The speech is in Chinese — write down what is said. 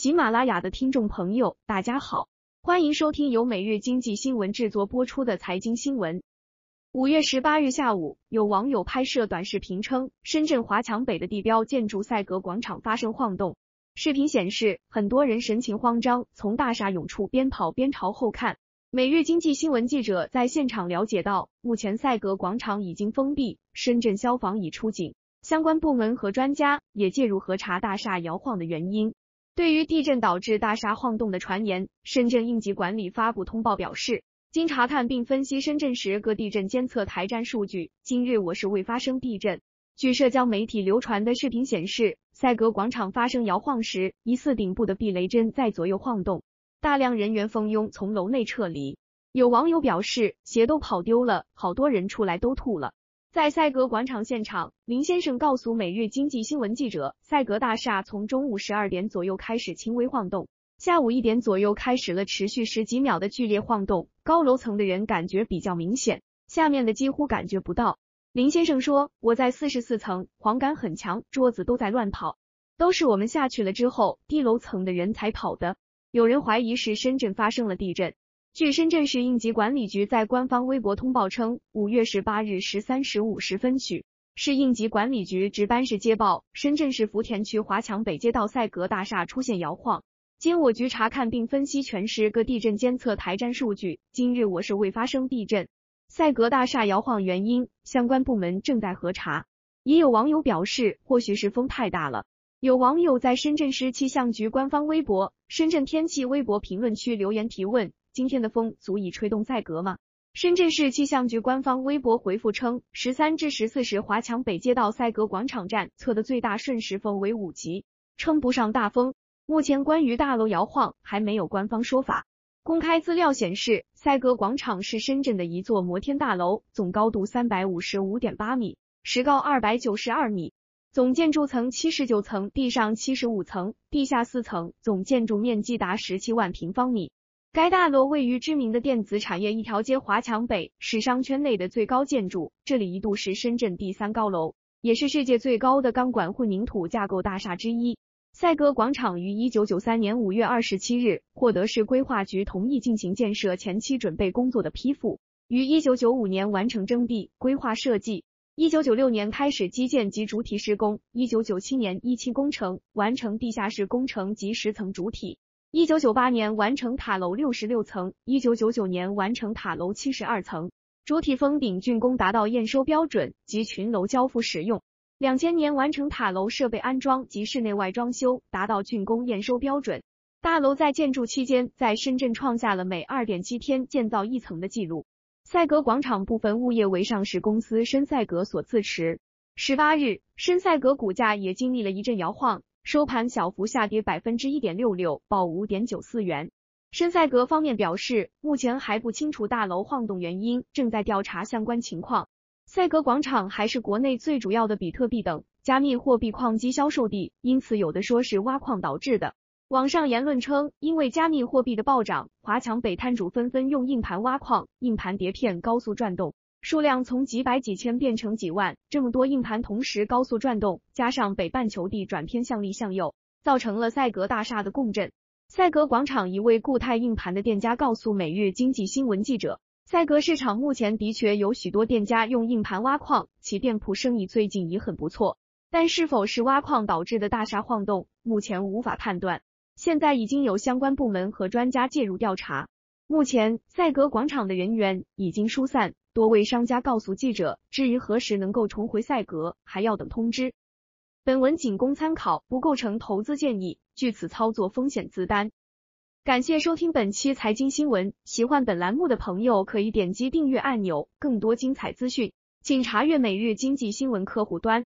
喜马拉雅的听众朋友，大家好，欢迎收听由每日经济新闻制作播出的财经新闻。五月十八日下午，有网友拍摄短视频称，深圳华强北的地标建筑赛格广场发生晃动。视频显示，很多人神情慌张，从大厦涌出边跑边朝后看。每日经济新闻记者在现场了解到，目前赛格广场已经封闭，深圳消防已出警，相关部门和专家也介入核查大厦摇晃的原因。对于地震导致大厦晃动的传言，深圳应急管理发布通报表示，经查看并分析深圳市各地震监测台站数据，今日我市未发生地震。据社交媒体流传的视频显示，赛格广场发生摇晃时，疑似顶部的避雷针在左右晃动，大量人员蜂拥从楼内撤离。有网友表示，鞋都跑丢了，好多人出来都吐了。在赛格广场现场，林先生告诉每日经济新闻记者，赛格大厦从中午十二点左右开始轻微晃动，下午一点左右开始了持续十几秒的剧烈晃动，高楼层的人感觉比较明显，下面的几乎感觉不到。林先生说，我在四十四层，晃感很强，桌子都在乱跑，都是我们下去了之后，低楼层的人才跑的。有人怀疑是深圳发生了地震。据深圳市应急管理局在官方微博通报称，五月十八日十三时五十分许，市应急管理局值班室接报，深圳市福田区华强北街道赛格大厦出现摇晃。经我局查看并分析全市各地震监测台站数据，今日我市未发生地震。赛格大厦摇晃原因，相关部门正在核查。也有网友表示，或许是风太大了。有网友在深圳市气象局官方微博、深圳天气微博评论区留言提问。今天的风足以吹动赛格吗？深圳市气象局官方微博回复称，十三至十四时华强北街道赛格广场站测的最大瞬时风为五级，称不上大风。目前关于大楼摇晃还没有官方说法。公开资料显示，赛格广场是深圳的一座摩天大楼，总高度三百五十五点八米，实高二百九十二米，总建筑层七十九层，地上七十五层，地下四层，总建筑面积达十七万平方米。该大楼位于知名的电子产业一条街华强北，是商圈内的最高建筑。这里一度是深圳第三高楼，也是世界最高的钢管混凝土架构大厦之一。赛格广场于一九九三年五月二十七日获得市规划局同意进行建设前期准备工作的批复，于一九九五年完成征地、规划设计，一九九六年开始基建及主体施工，一九九七年一期工程完成地下室工程及十层主体。一九九八年完成塔楼六十六层，一九九九年完成塔楼七十二层，主体封顶竣工达到验收标准及群楼交付使用。两千年完成塔楼设备安装及室内外装修，达到竣工验收标准。大楼在建筑期间，在深圳创下了每二点七天建造一层的记录。赛格广场部分物业为上市公司深赛格所自持。十八日，深赛格股价也经历了一阵摇晃。收盘小幅下跌百分之一点六六，报五点九四元。深赛格方面表示，目前还不清楚大楼晃动原因，正在调查相关情况。赛格广场还是国内最主要的比特币等加密货币矿机销售地，因此有的说是挖矿导致的。网上言论称，因为加密货币的暴涨，华强北摊主纷纷用硬盘挖矿，硬盘碟片高速转动。数量从几百几千变成几万，这么多硬盘同时高速转动，加上北半球地转偏向力向右，造成了赛格大厦的共振。赛格广场一位固态硬盘的店家告诉每日经济新闻记者，赛格市场目前的确有许多店家用硬盘挖矿，其店铺生意最近也很不错，但是否是挖矿导致的大厦晃动，目前无法判断。现在已经有相关部门和专家介入调查，目前赛格广场的人员已经疏散。多位商家告诉记者，至于何时能够重回赛格，还要等通知。本文仅供参考，不构成投资建议，据此操作风险自担。感谢收听本期财经新闻，喜欢本栏目的朋友可以点击订阅按钮，更多精彩资讯，请查阅每日经济新闻客户端。